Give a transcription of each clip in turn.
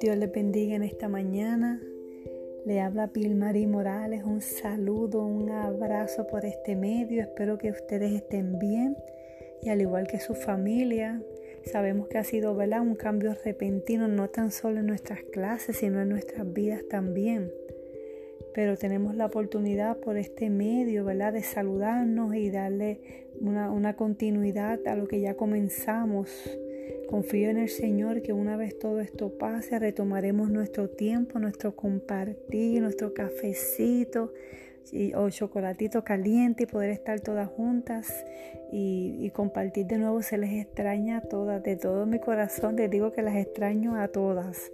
Dios les bendiga en esta mañana. Le habla Pilmarí Morales. Un saludo, un abrazo por este medio. Espero que ustedes estén bien y al igual que su familia. Sabemos que ha sido ¿verdad? un cambio repentino no tan solo en nuestras clases, sino en nuestras vidas también. Pero tenemos la oportunidad por este medio ¿verdad? de saludarnos y darle una, continuidad a lo que ya comenzamos Confío en el Señor que una vez todo esto pase, retomaremos nuestro tiempo, nuestro compartir, nuestro cafecito o chocolatito caliente y poder estar todas juntas y, y, compartir de nuevo. Se les extraña a todas, de todo mi corazón les digo que las extraño a todas.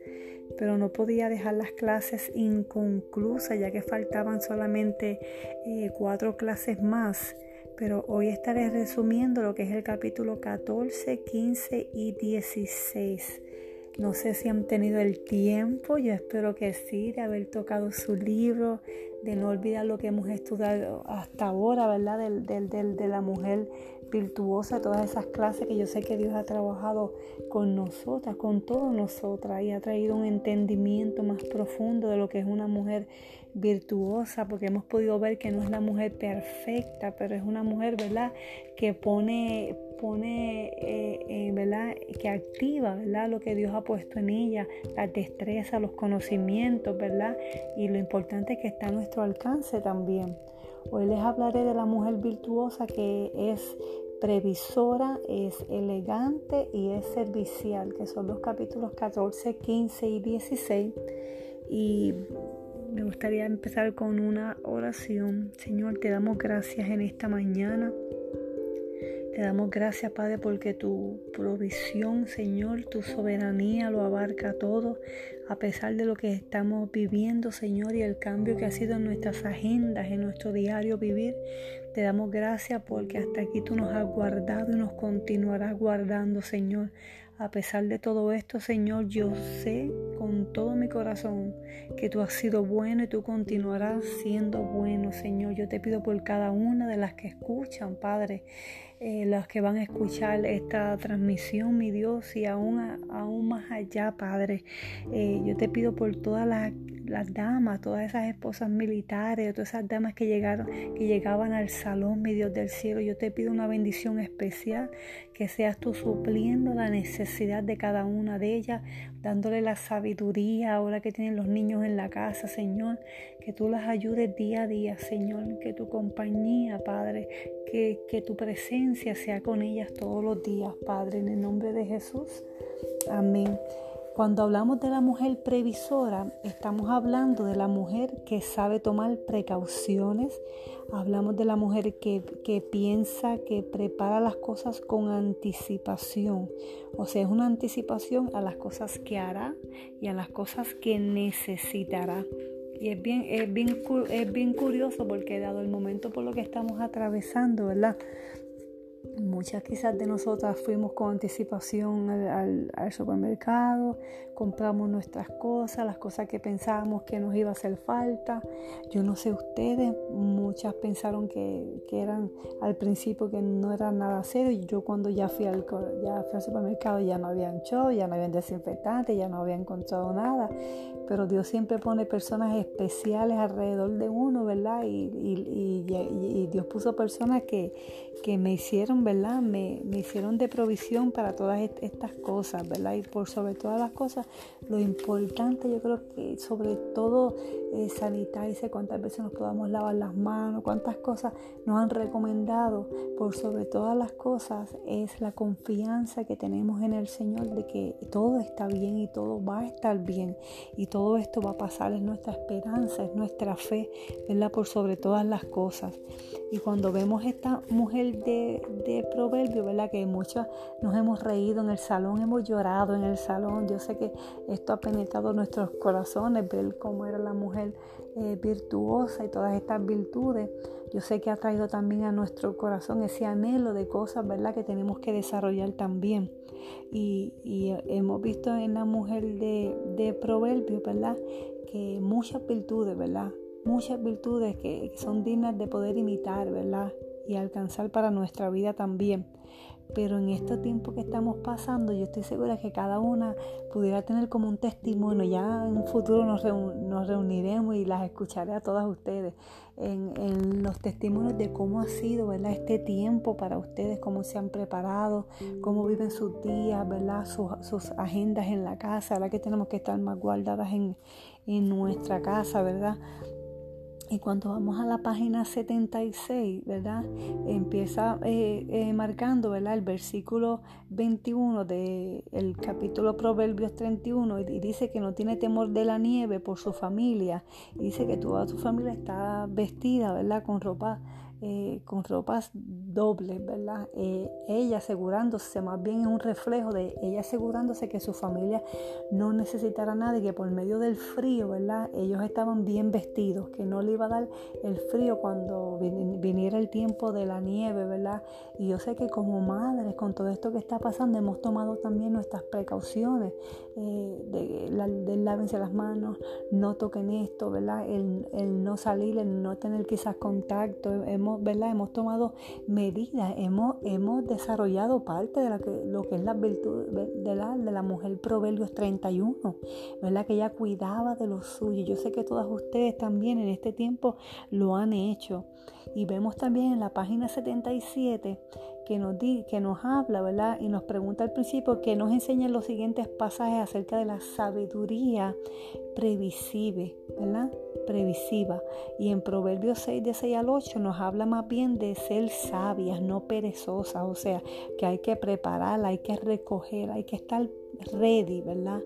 Pero no podía dejar las clases inconclusas ya que faltaban solamente eh, cuatro clases más pero hoy estaré resumiendo lo que es el capítulo 14, 15 y 16. No sé si han tenido el tiempo, yo espero que sí, de haber tocado su libro, de no olvidar lo que hemos estudiado hasta ahora, ¿verdad? Del, del, de la mujer virtuosa, todas esas clases que yo sé que Dios ha trabajado con nosotras, con todas nosotras, y ha traído un entendimiento más profundo de lo que es una mujer virtuosa, porque hemos podido ver que no es la mujer perfecta, pero es una mujer, ¿verdad?, que pone, pone, eh, eh, ¿verdad?, que activa, ¿verdad?, lo que Dios ha puesto en ella, la destreza, los conocimientos, ¿verdad?, y lo importante es que está a nuestro alcance también. Hoy les hablaré de la mujer virtuosa que es previsora, es elegante y es servicial, que son los capítulos 14, 15 y 16. Y me gustaría empezar con una oración. Señor, te damos gracias en esta mañana. Te damos gracias, Padre, porque tu provisión, Señor, tu soberanía lo abarca todo, a pesar de lo que estamos viviendo, Señor, y el cambio que ha sido en nuestras agendas, en nuestro diario vivir. Te damos gracias porque hasta aquí tú nos has guardado y nos continuarás guardando, Señor. A pesar de todo esto, Señor, yo sé con todo mi corazón que tú has sido bueno y tú continuarás siendo bueno, Señor. Yo te pido por cada una de las que escuchan, Padre, eh, las que van a escuchar esta transmisión, mi Dios, y aún, aún más allá, Padre. Eh, yo te pido por todas las las damas, todas esas esposas militares, todas esas damas que llegaron, que llegaban al salón, mi Dios del cielo, yo te pido una bendición especial, que seas tú supliendo la necesidad de cada una de ellas, dándole la sabiduría ahora que tienen los niños en la casa, Señor, que tú las ayudes día a día, Señor, que tu compañía, Padre, que, que tu presencia sea con ellas todos los días, Padre, en el nombre de Jesús. Amén. Cuando hablamos de la mujer previsora, estamos hablando de la mujer que sabe tomar precauciones, hablamos de la mujer que, que, piensa, que prepara las cosas con anticipación. O sea, es una anticipación a las cosas que hará y a las cosas que necesitará. Y es bien, es bien, es bien curioso porque dado el momento por lo que estamos atravesando, ¿verdad? Muchas quizás de nosotras fuimos con anticipación al, supermercado, compramos nuestras cosas, las cosas que pensábamos que nos iba a hacer falta. Yo no sé ustedes, muchas pensaron que, eran al principio que no eran nada serio. Yo cuando ya fui al, ya fui al supermercado ya no habían show, ya no habían desinfectante, ya no había encontrado nada. Pero Dios siempre pone personas especiales alrededor de uno, ¿verdad? Y, Dios puso personas que, que me hicieron, ¿verdad? Me, me, hicieron de provisión para todas estas cosas, ¿verdad? Y por sobre todas las cosas, lo importante yo creo que sobre todo eh, sanitarse, cuántas veces nos podamos lavar las manos, cuántas cosas nos han recomendado, por sobre todas las cosas es la confianza que tenemos en el Señor de que todo está bien y todo va a estar bien y todo esto va a pasar, es nuestra esperanza, es nuestra fe, ¿verdad? Por sobre todas las cosas. Y cuando vemos esta mujer de, de proverbio, ¿verdad? Que muchos nos hemos reído en el salón, hemos llorado en el salón. Yo sé que esto ha penetrado nuestros corazones, ver cómo era la mujer eh, virtuosa y todas estas virtudes. Yo sé que ha traído también a nuestro corazón ese anhelo de cosas, ¿verdad? Que tenemos que desarrollar también. Y, y hemos visto en la mujer de, de proverbio, ¿verdad? Que muchas virtudes, ¿verdad? muchas virtudes que, son dignas de poder imitar, ¿verdad? y alcanzar para nuestra vida también. Pero en este tiempo que estamos pasando, yo estoy segura que cada una pudiera tener como un testimonio. Ya en un futuro nos, reuniremos y las escucharé a todas ustedes en, los testimonios de cómo ha sido ¿verdad? este tiempo para ustedes, cómo se han preparado, cómo viven sus días, ¿verdad? Sus, agendas en la casa, ahora que tenemos que estar más guardadas en, en nuestra casa, ¿verdad? Y cuando vamos a la página 76, ¿verdad? Empieza eh, eh, marcando, ¿verdad? El versículo 21 del capítulo Proverbios 31 y dice que no tiene temor de la nieve por su familia. Y dice que toda su familia está vestida, ¿verdad? Con ropa eh, con ropas dobles, ¿verdad? Eh, ella asegurándose, más bien es un reflejo de ella asegurándose que su familia no necesitara nada y que por medio del frío, ¿verdad? Ellos estaban bien vestidos, que no le iba a dar el frío cuando viniera el tiempo de la nieve, ¿verdad? Y yo sé que como madres, con todo esto que está pasando, hemos tomado también nuestras precauciones eh, de, la, lávense las manos, no toquen esto, ¿verdad? El, el no salir, el no tener quizás contacto, hemos ¿verdad? hemos tomado medidas, hemos, hemos desarrollado parte de lo que es la virtud de la, de la mujer Proverbios 31, ¿verdad? que ella cuidaba de lo suyo. Yo sé que todas ustedes también en este tiempo lo han hecho. Y vemos también en la página 77 que nos, di, que nos habla, ¿verdad? Y nos pregunta al principio que nos enseña los siguientes pasajes acerca de la sabiduría previsible, ¿verdad? Previsiva. Y en Proverbios 6, de 6 al 8 nos habla más bien de ser sabias, no perezosas, o sea, que hay que prepararla, hay que recoger, hay que estar ready, ¿verdad?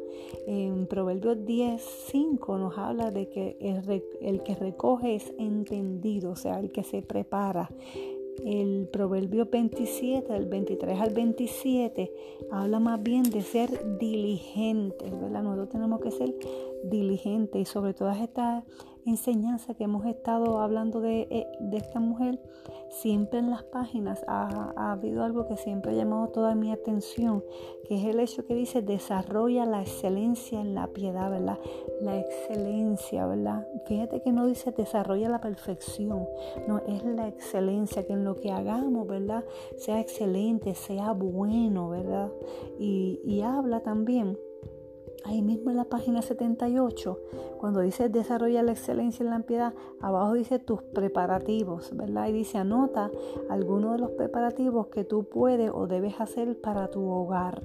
En Proverbios 10, 5 nos habla de que el, el que recoge es entendido, o sea, el que se prepara el proverbio 27, del 23 al 27, habla más bien de ser diligentes, ¿verdad? Nosotros tenemos que ser diligentes y sobre todas estas enseñanza que hemos estado hablando de, eh, de esta mujer, siempre en las páginas ha, ha, habido algo que siempre ha llamado toda mi atención, que es el hecho que dice desarrolla la excelencia en la piedad, ¿verdad? La excelencia, ¿verdad? Fíjate que no dice desarrolla la perfección, no, es la excelencia, que en lo que hagamos, ¿verdad? Sea excelente, sea bueno, ¿verdad? Y, y habla también ahí mismo en la página 78, cuando dice desarrolla la excelencia en la piedad, abajo dice tus preparativos, ¿verdad? Y dice anota algunos de los preparativos que tú puedes o debes hacer para tu hogar.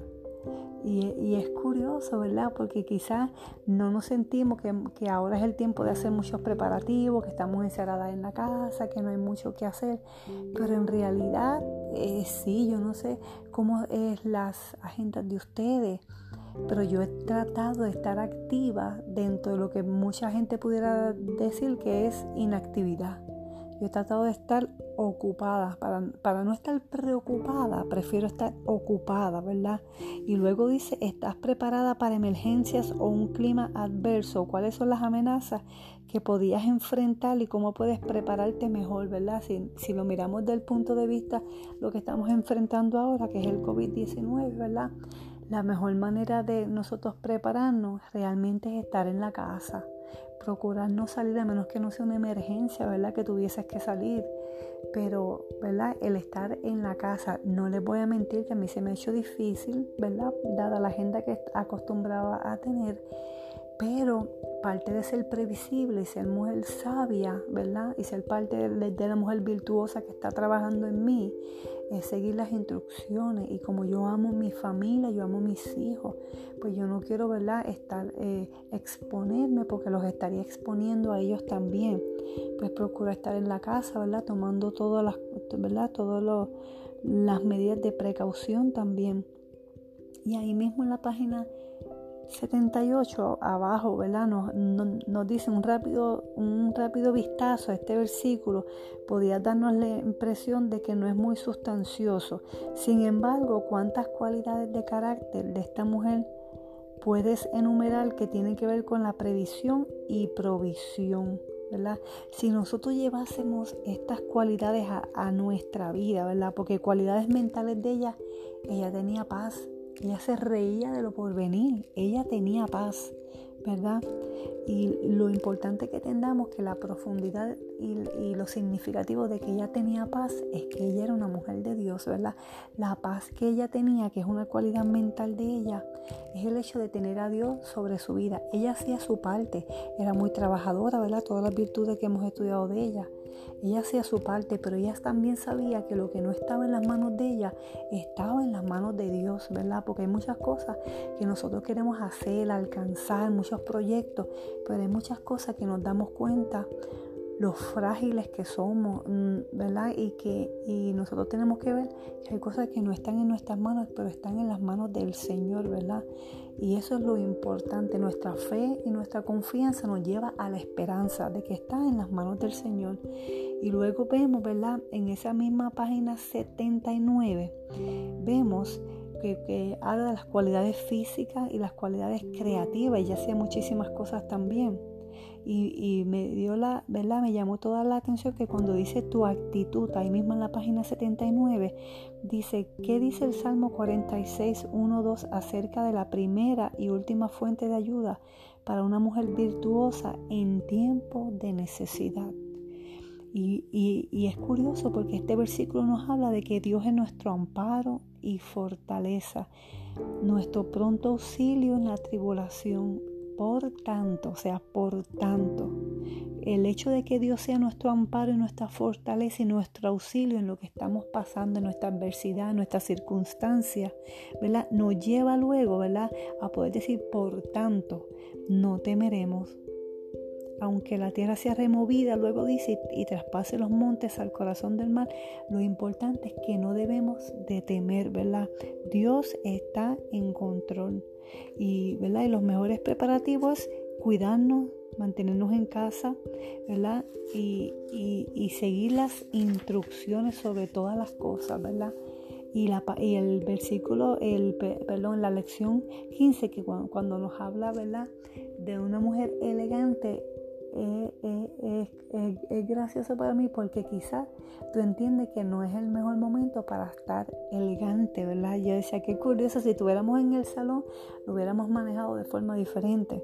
Y, es curioso, ¿verdad? Porque quizás no nos sentimos que, ahora es el tiempo de hacer muchos preparativos, que estamos encerradas en la casa, que no hay mucho que hacer. Pero en realidad, eh, sí, yo no sé cómo es las agendas de ustedes pero yo he tratado de estar activa dentro de lo que mucha gente pudiera decir que es inactividad. Yo he tratado de estar ocupada, para, para, no estar preocupada, prefiero estar ocupada, ¿verdad? Y luego dice, ¿estás preparada para emergencias o un clima adverso? ¿Cuáles son las amenazas que podías enfrentar y cómo puedes prepararte mejor, ¿verdad? Si, si lo miramos desde el punto de vista lo que estamos enfrentando ahora, que es el COVID-19, ¿verdad? La mejor manera de nosotros prepararnos realmente es estar en la casa. Procurar no salir a menos que no sea una emergencia, ¿verdad? Que tuvieses que salir. Pero, ¿verdad? El estar en la casa, no les voy a mentir que a mí se me ha hecho difícil, ¿verdad? Dada la agenda que acostumbraba a tener. Pero parte de ser previsible y ser mujer sabia, ¿verdad? Y ser parte de, la mujer virtuosa que está trabajando en mí, es seguir las instrucciones. Y como yo amo mi familia, yo amo mis hijos, pues yo no quiero, ¿verdad?, estar, eh, exponerme porque los estaría exponiendo a ellos también. Pues procuro estar en la casa, ¿verdad?, tomando todas las, ¿verdad?, todas las medidas de precaución también. Y ahí mismo en la página 78 abajo, ¿verdad? Nos, nos, dice un rápido, un rápido vistazo a este versículo. Podía darnos la impresión de que no es muy sustancioso. Sin embargo, ¿cuántas cualidades de carácter de esta mujer puedes enumerar que tienen que ver con la previsión y provisión? ¿verdad? Si nosotros llevásemos estas cualidades a, a nuestra vida, ¿verdad? Porque cualidades mentales de ella, ella tenía paz, ella se reía de lo por venir, ella tenía paz, ¿verdad? Y lo importante que entendamos que la profundidad y, lo significativo de que ella tenía paz es que ella era una mujer de Dios, ¿verdad? La paz que ella tenía, que es una cualidad mental de ella, es el hecho de tener a Dios sobre su vida. Ella hacía su parte, era muy trabajadora, ¿verdad? Todas las virtudes que hemos estudiado de ella. Ella hacía su parte, pero ella también sabía que lo que no estaba en las manos de ella estaba en las manos de Dios, ¿verdad? Porque hay muchas cosas que nosotros queremos hacer, alcanzar, muchos proyectos, pero hay muchas cosas que nos damos cuenta lo frágiles que somos, mm, ¿verdad? Y que y nosotros tenemos que ver que hay cosas que no están en nuestras manos, pero están en las manos del Señor, ¿verdad? Y eso es lo importante. Nuestra fe y nuestra confianza nos lleva a la esperanza de que está en las manos del Señor. Y luego vemos, ¿verdad? En esa misma página 79, vemos que, habla de las cualidades físicas y las cualidades creativas y hacía muchísimas cosas también. Y, me dio la, ¿verdad? Me llamó toda la atención que cuando dice tu actitud, ahí mismo en la página 79, dice, ¿qué dice el Salmo 46, 1, 2 acerca de la primera y última fuente de ayuda para una mujer virtuosa en tiempo de necesidad? Y, es curioso porque este versículo nos habla de que Dios es nuestro amparo y fortaleza, nuestro pronto auxilio en la tribulación. Por tanto, o sea, por tanto, el hecho de que Dios sea nuestro amparo y nuestra fortaleza y nuestro auxilio en lo que estamos pasando, en nuestra adversidad, en nuestras circunstancias, ¿verdad? Nos lleva luego, ¿verdad? A poder decir, por tanto, no temeremos, aunque la tierra sea removida, luego dice, y, traspase los montes al corazón del mar, lo importante es que no debemos de temer, ¿verdad? Dios está en control. Y, ¿verdad? y los mejores preparativos, cuidarnos, mantenernos en casa, ¿verdad? Y, y, seguir las instrucciones sobre todas las cosas, ¿verdad? Y, la, y el versículo, el, perdón, la lección 15, que cuando, cuando nos habla, ¿verdad? De una mujer elegante, es, gracioso para mí porque quizás tú entiendes que no es el mejor momento para estar elegante, ¿verdad? Yo decía, qué curioso, si estuviéramos en el salón, lo hubiéramos manejado de forma diferente.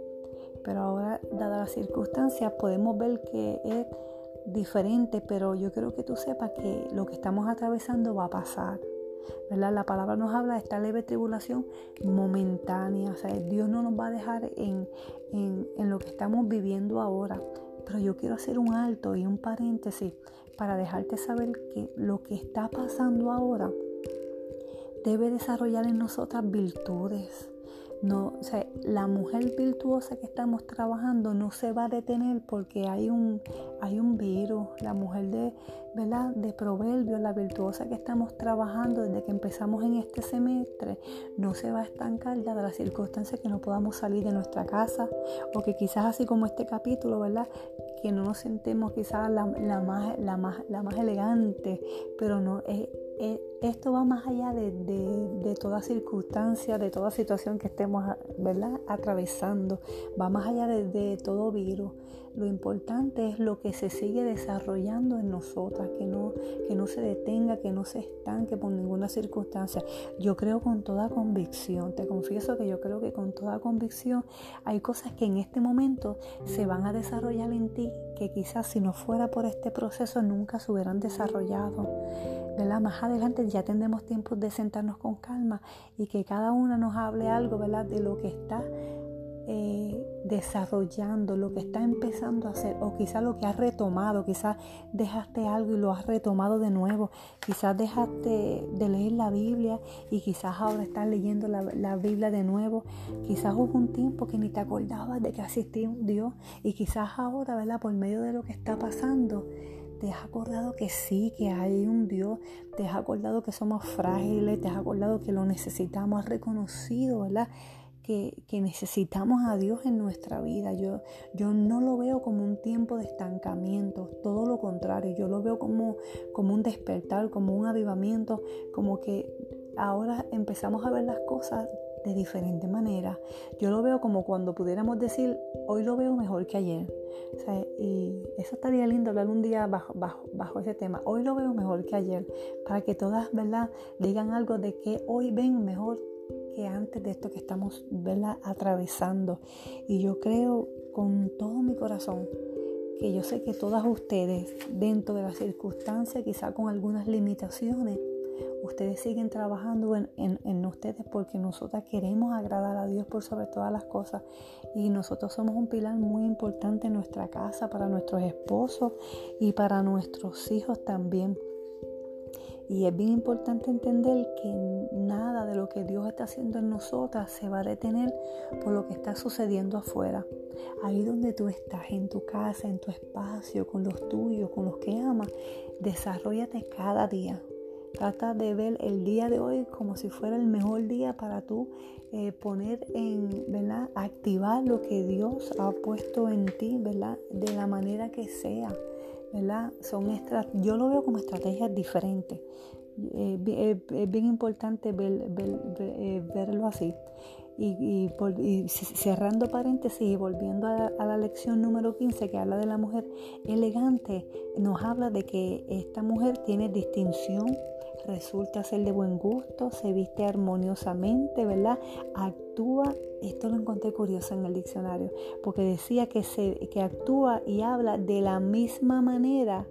Pero ahora, dadas las circunstancias, podemos ver que es diferente, pero yo quiero que tú sepas que lo que estamos atravesando va a pasar. La palabra nos habla de esta leve tribulación momentánea. O sea, Dios no nos va a dejar en, en lo que estamos viviendo ahora. Pero yo quiero hacer un alto y un paréntesis para dejarte saber que lo que está pasando ahora debe desarrollar en nosotras virtudes no, o sea, la mujer virtuosa que estamos trabajando no se va a detener porque hay un, hay un virus. La mujer de, ¿verdad? de proverbios, la virtuosa que estamos trabajando desde que empezamos en este semestre, no se va a estancar dada las circunstancias que no podamos salir de nuestra casa o que quizás así como este capítulo, ¿verdad? Que no nos sentemos quizás la, la, más, la, más, la más elegante, pero no es esto va más allá de, toda circunstancia, de toda situación que estemos ¿verdad? atravesando, va más allá de, todo virus. Lo importante es lo que se sigue desarrollando en nosotras, que no, que no se detenga, que no se estanque por ninguna circunstancia. Yo creo con toda convicción, te confieso que yo creo que con toda convicción hay cosas que en este momento se van a desarrollar en ti que quizás si no fuera por este proceso nunca se hubieran desarrollado. ¿verdad? Más adelante ya tendremos tiempo de sentarnos con calma y que cada una nos hable algo, ¿verdad? De lo que está eh, desarrollando, lo que está empezando a hacer, o quizás lo que has retomado, quizás dejaste algo y lo has retomado de nuevo, quizás dejaste de leer la Biblia y quizás ahora estás leyendo la, la Biblia de nuevo, quizás hubo un tiempo que ni te acordabas de que existía un Dios y quizás ahora, ¿verdad? Por medio de lo que está pasando, te has acordado que sí, que hay un Dios, te has acordado que somos frágiles, te has acordado que lo necesitamos, has reconocido, ¿verdad? Que, necesitamos a Dios en nuestra vida. Yo, yo no lo veo como un tiempo de estancamiento, todo lo contrario, yo lo veo como, como un despertar, como un avivamiento, como que ahora empezamos a ver las cosas de diferente manera. Yo lo veo como cuando pudiéramos decir, hoy lo veo mejor que ayer. y eso estaría lindo hablar un día bajo, ese tema. Hoy lo veo mejor que ayer. Para que todas, ¿verdad?, digan algo de que hoy ven mejor que antes de esto que estamos atravesando. Y yo creo con todo mi corazón que yo sé que todas ustedes, dentro de las circunstancias, quizá con algunas limitaciones, ustedes siguen trabajando en, ustedes porque nosotras queremos agradar a Dios por sobre todas las cosas y nosotros somos un pilar muy importante en nuestra casa para nuestros esposos y para nuestros hijos también. Y es bien importante entender que nada de lo que Dios está haciendo en nosotras se va a detener por lo que está sucediendo afuera. Ahí donde tú estás, en tu casa, en tu espacio, con los tuyos, con los que amas, desarrollate cada día. Trata de ver el día de hoy como si fuera el mejor día para tú eh, poner en, ¿verdad? Activar lo que Dios ha puesto en ti, ¿verdad? De la manera que sea, ¿verdad? Son yo lo veo como estrategias diferentes. Eh, eh, es bien importante verlo así. Y, cerrando paréntesis y volviendo a, a, la lección número 15 que habla de la mujer elegante, nos habla de que esta mujer tiene distinción, resulta ser de buen gusto, se viste armoniosamente, ¿verdad? Actúa, esto lo encontré curioso en el diccionario, porque decía que, se, que actúa y habla de la misma manera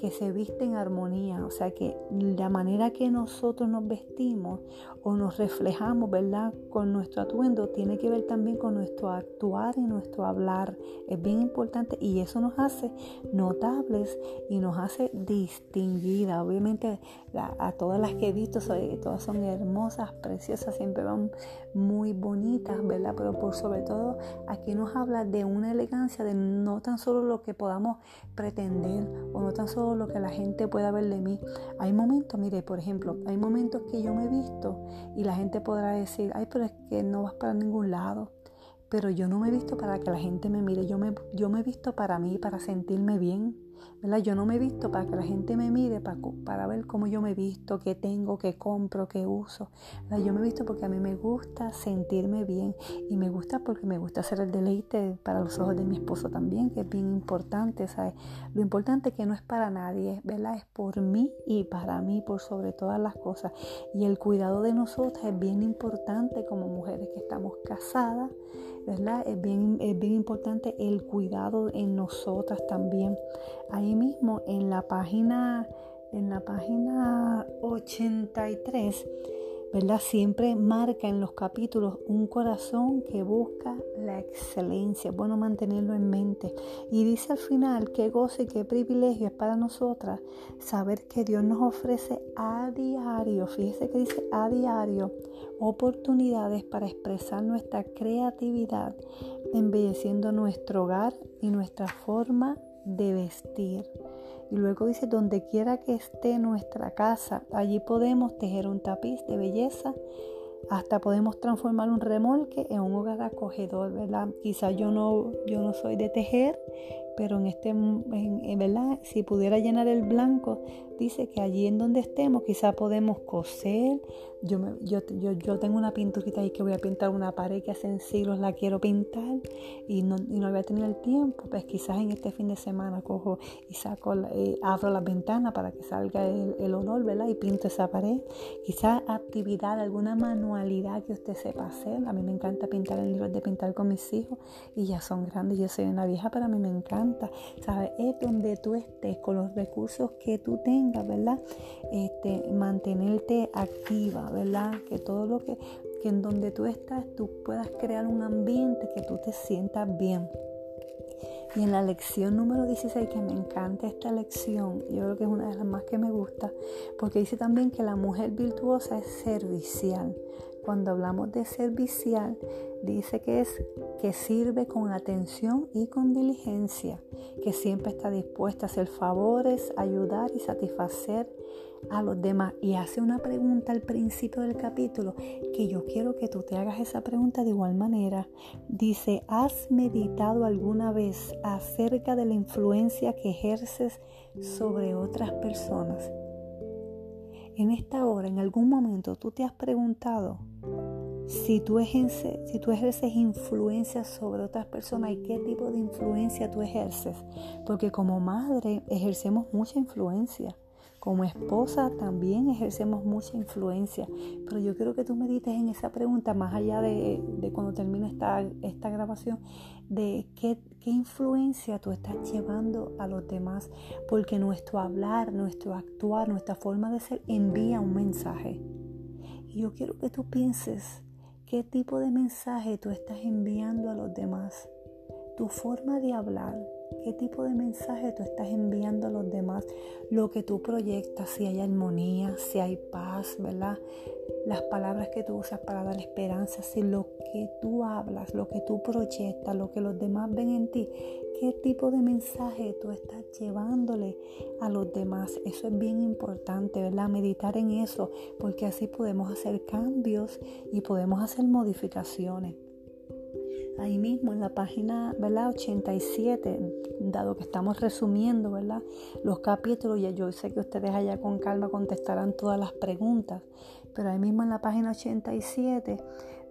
que se viste en armonía, o sea que la manera que nosotros nos vestimos o nos reflejamos, ¿verdad? Con nuestro atuendo tiene que ver también con nuestro actuar y nuestro hablar. Es bien importante y eso nos hace notables y nos hace distinguidas. Obviamente a todas las que he visto, todas son hermosas, preciosas, siempre van muy bonitas, ¿verdad? Pero por sobre todo aquí nos habla de una elegancia, de no tan solo lo que podamos pretender o no tan solo lo que la gente pueda ver de mí. Hay momentos, mire, por ejemplo, hay momentos que yo me he visto y la gente podrá decir, ay, pero es que no vas para ningún lado. Pero yo no me he visto para que la gente me mire, yo me, yo me he visto para mí, para sentirme bien yo no me he visto para que la gente me mire, para, para ver cómo yo me he visto, qué tengo, qué compro, qué uso. Yo me he visto porque a mí me gusta sentirme bien y me gusta porque me gusta hacer el deleite para los ojos de mi esposo también, que es bien importante. ¿sabes? Lo importante que no es para nadie, ¿verdad? es por mí y para mí, por sobre todas las cosas. Y el cuidado de nosotras es bien importante como mujeres que estamos casadas. ¿Verdad? Es bien, es bien importante el cuidado en nosotras también. Ahí mismo en la página, en la página 83, ¿verdad? Siempre marca en los capítulos un corazón que busca la excelencia. Bueno mantenerlo en mente. Y dice al final qué goce y qué privilegio es para nosotras saber que Dios nos ofrece a diario, fíjese que dice a diario, oportunidades para expresar nuestra creatividad, embelleciendo nuestro hogar y nuestra forma de vestir. Y luego dice, donde quiera que esté nuestra casa, allí podemos tejer un tapiz de belleza, hasta podemos transformar un remolque en un hogar acogedor, ¿verdad? Quizá yo no, yo no soy de tejer, pero en este, en, ¿verdad? Si pudiera llenar el blanco, dice que allí en donde estemos quizá podemos coser. Yo, yo, yo, tengo una pinturita ahí que voy a pintar una pared que hace siglos la quiero pintar y no, y no había tenido el tiempo, pues quizás en este fin de semana cojo y saco, eh, abro la ventana para que salga el, el, olor, ¿verdad? Y pinto esa pared. Quizás actividad, alguna manualidad que usted sepa hacer. A mí me encanta pintar en libros de pintar con mis hijos y ya son grandes. Yo soy una vieja, pero a mí me encanta. ¿Sabes? Es donde tú estés con los recursos que tú tengas ¿verdad? Este, mantenerte activa, ¿verdad? Que todo lo que, que en donde tú estás, tú puedas crear un ambiente que tú te sientas bien. Y en la lección número 16, que me encanta esta lección, yo creo que es una de las más que me gusta, porque dice también que la mujer virtuosa es servicial. Cuando hablamos de servicial, dice que es que sirve con atención y con diligencia, que siempre está dispuesta a hacer favores, ayudar y satisfacer a los demás. Y hace una pregunta al principio del capítulo que yo quiero que tú te hagas esa pregunta de igual manera. Dice, ¿has meditado alguna vez acerca de la influencia que ejerces sobre otras personas? En esta hora, en algún momento, tú te has preguntado si tú, ejerces, si tú ejerces influencia sobre otras personas y qué tipo de influencia tú ejerces. Porque como madre ejercemos mucha influencia Como esposa también ejercemos mucha influencia, pero yo quiero que tú medites en esa pregunta más allá de, cuando termine esta, esta grabación, de qué, qué influencia tú estás llevando a los demás, porque nuestro hablar, nuestro actuar, nuestra forma de ser envía un mensaje. Y yo quiero que tú pienses qué tipo de mensaje tú estás enviando a los demás, tu forma de hablar, qué tipo de mensaje tú estás enviando a los demás, lo que tú proyectas, si hay armonía, si hay paz, ¿verdad? Las palabras que tú usas para dar esperanza, si lo que tú hablas, lo que tú proyectas, lo que los demás ven en ti, qué tipo de mensaje tú estás llevándole a los demás. Eso es bien importante, ¿verdad? Meditar en eso, porque así podemos hacer cambios y podemos hacer modificaciones ahí mismo en la página ¿verdad? 87, dado que estamos resumiendo ¿verdad? los capítulos, y yo sé que ustedes allá con calma contestarán todas las preguntas, pero ahí mismo en la página 87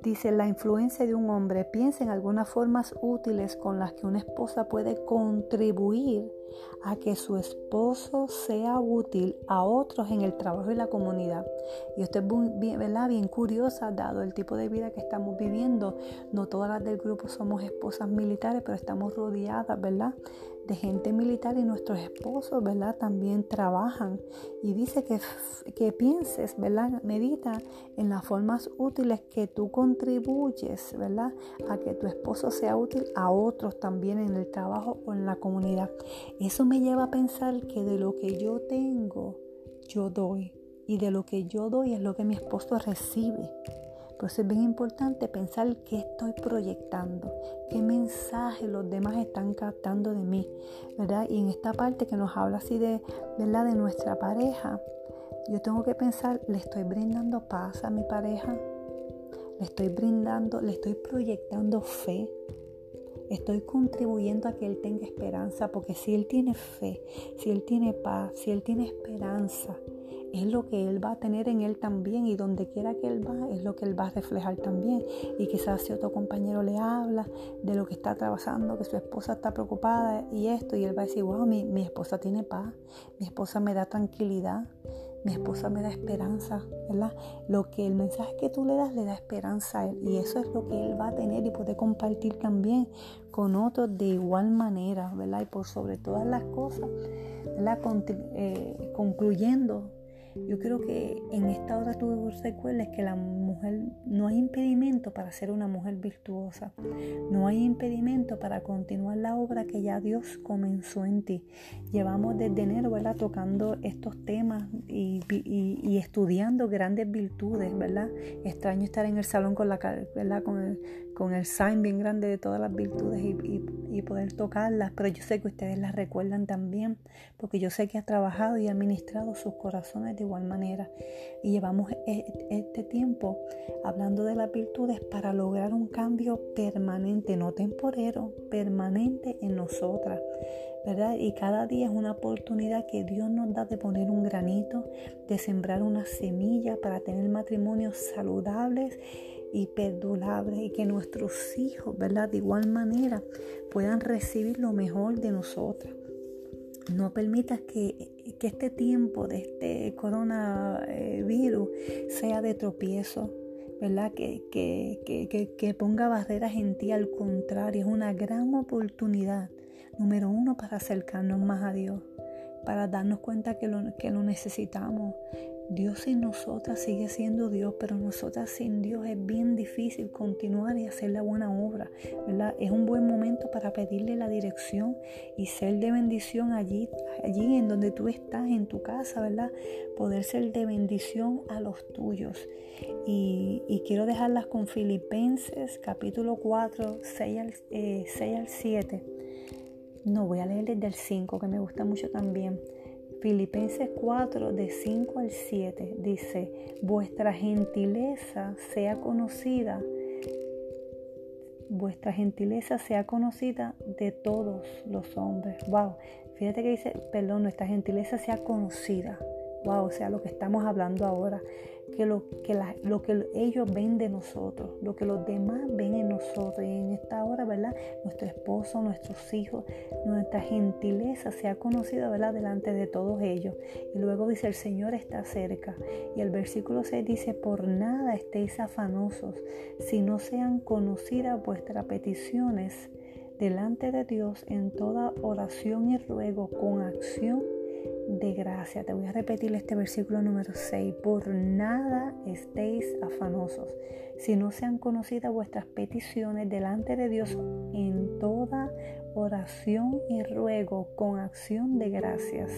dice la influencia de un hombre, piensa en algunas formas útiles con las que una esposa puede contribuir a que su esposo sea útil a otros en el trabajo y la comunidad. Y esto es bien, bien curiosa, dado el tipo de vida que estamos viviendo. No todas las del grupo somos esposas militares, pero estamos rodeadas, ¿verdad? De gente militar y nuestros esposos, ¿verdad? También trabajan. Y dice que, que pienses, ¿verdad? Medita en las formas útiles que tú contribuyes, ¿verdad? A que tu esposo sea útil a otros también en el trabajo o en la comunidad. Eso me lleva a pensar que de lo que yo tengo, yo doy. Y de lo que yo doy es lo que mi esposo recibe. Por eso es bien importante pensar qué estoy proyectando, qué mensaje los demás están captando de mí, ¿verdad? Y en esta parte que nos habla así de, ¿verdad? De nuestra pareja, yo tengo que pensar, ¿le estoy brindando paz a mi pareja? ¿Le estoy brindando, le estoy proyectando fe? Estoy contribuyendo a que Él tenga esperanza, porque si Él tiene fe, si Él tiene paz, si Él tiene esperanza, es lo que Él va a tener en Él también y donde quiera que Él va es lo que Él va a reflejar también. Y quizás si otro compañero le habla de lo que está trabajando, que su esposa está preocupada y esto, y Él va a decir, wow, mi, mi esposa tiene paz, mi esposa me da tranquilidad, mi esposa me da esperanza, ¿verdad? Lo que el mensaje que tú le das le da esperanza a él y eso es lo que él va a tener y puede compartir también con otros de igual manera, ¿verdad? Y por sobre todas las cosas. Eh, concluyendo yo creo que en esta hora tú recuerdes que la mujer no hay impedimento para ser una mujer virtuosa. No hay impedimento para continuar la obra que ya Dios comenzó en ti. Llevamos desde enero, ¿verdad? Tocando estos temas y, estudiando grandes virtudes, ¿verdad? Extraño estar en el salón con la, ¿verdad? Con el, con el sign bien grande de todas las virtudes y, poder tocarlas, pero yo sé que ustedes las recuerdan también, porque yo sé que ha trabajado y administrado sus corazones de igual manera. Y llevamos e, este tiempo hablando de las virtudes para lograr un cambio permanente, no temporero, permanente en nosotras. ¿verdad? Y cada día es una oportunidad que Dios nos da de poner un granito, de sembrar una semilla para tener matrimonios saludables y perdurable y que nuestros hijos, ¿verdad? De igual manera puedan recibir lo mejor de nosotras. No permitas que, que este tiempo de este coronavirus sea de tropiezo, ¿verdad? Que, que, que, que, ponga barreras en ti, al contrario, es una gran oportunidad, número uno, para acercarnos más a Dios, para darnos cuenta que lo, que lo necesitamos, Dios sin nosotras sigue siendo Dios, pero nosotras sin Dios es bien difícil continuar y hacer la buena obra, ¿verdad? Es un buen momento para pedirle la dirección y ser de bendición allí, allí en donde tú estás, en tu casa, ¿verdad? Poder ser de bendición a los tuyos. Y, quiero dejarlas con Filipenses capítulo 4, 6 al, 6 eh, al 7. No, voy a leer desde el 5, que me gusta mucho también. Filipenses 4, de 5 al 7, dice, vuestra gentileza sea conocida, vuestra gentileza sea conocida de todos los hombres. Wow, fíjate que dice, perdón, nuestra gentileza sea conocida. Wow, o sea, lo que estamos hablando ahora. Que lo que, lo que ellos ven de nosotros, lo que los demás ven en nosotros. Y en esta hora, ¿verdad? Nuestro esposo, nuestros hijos, nuestra gentileza sea conocida, ¿verdad? Delante de todos ellos. Y luego dice, el Señor está cerca. Y el versículo 6 dice, por nada estéis afanosos, si no sean conocidas vuestras peticiones delante de Dios en toda oración y ruego con acción de gracia. Te voy a repetir este versículo número 6. Por nada estéis afanosos, si no sean conocidas vuestras peticiones delante de Dios en toda oración y ruego con acción de gracias.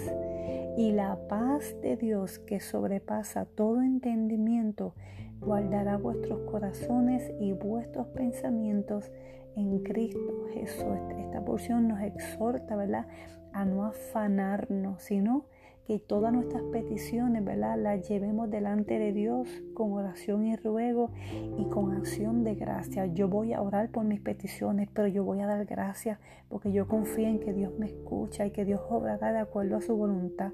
Y la paz de Dios que sobrepasa todo entendimiento guardará vuestros corazones y vuestros pensamientos en Cristo Jesús. Esta porción nos exhorta, ¿verdad? A no afanarnos, sino que todas nuestras peticiones, ¿verdad? Las llevemos delante de Dios con oración y ruego y con acción de gracia. Yo voy a orar por mis peticiones, pero yo voy a dar gracias porque yo confío en que Dios me escucha y que Dios obrará de acuerdo a su voluntad.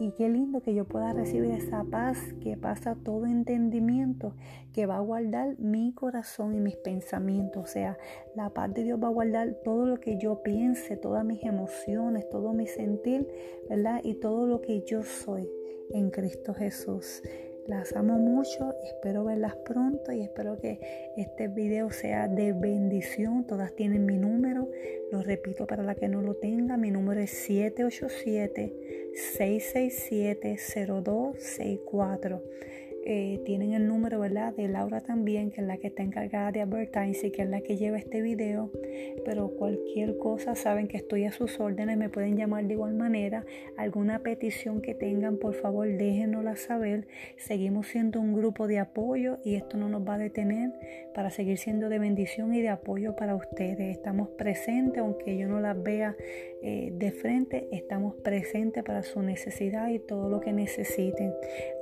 Y qué lindo que yo pueda recibir esa paz que pasa todo entendimiento, que va a guardar mi corazón y mis pensamientos. O sea, la paz de Dios va a guardar todo lo que yo piense, todas mis emociones, todo mi sentir, ¿verdad? Y todo lo que yo soy en Cristo Jesús. Las amo mucho, espero verlas pronto y espero que este video sea de bendición. Todas tienen mi número, lo repito para la que no lo tenga, mi número es 787-667-0264. Eh, tienen el número ¿verdad? de Laura también, que es la que está encargada de advertising, que es la que lleva este video. Pero cualquier cosa, saben que estoy a sus órdenes, me pueden llamar de igual manera. Alguna petición que tengan, por favor, déjenosla saber. Seguimos siendo un grupo de apoyo y esto no nos va a detener para seguir siendo de bendición y de apoyo para ustedes. Estamos presentes, aunque yo no las vea eh, de frente, estamos presentes para su necesidad y todo lo que necesiten.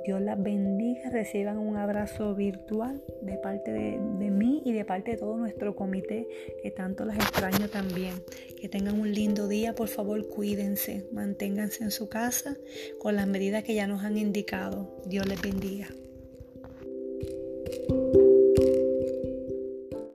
Dios las bendiga reciban un abrazo virtual de parte de, mí y de parte de todo nuestro comité, que tanto las extraño también. Que tengan un lindo día, por favor cuídense, manténganse en su casa con las medidas que ya nos han indicado. Dios les bendiga.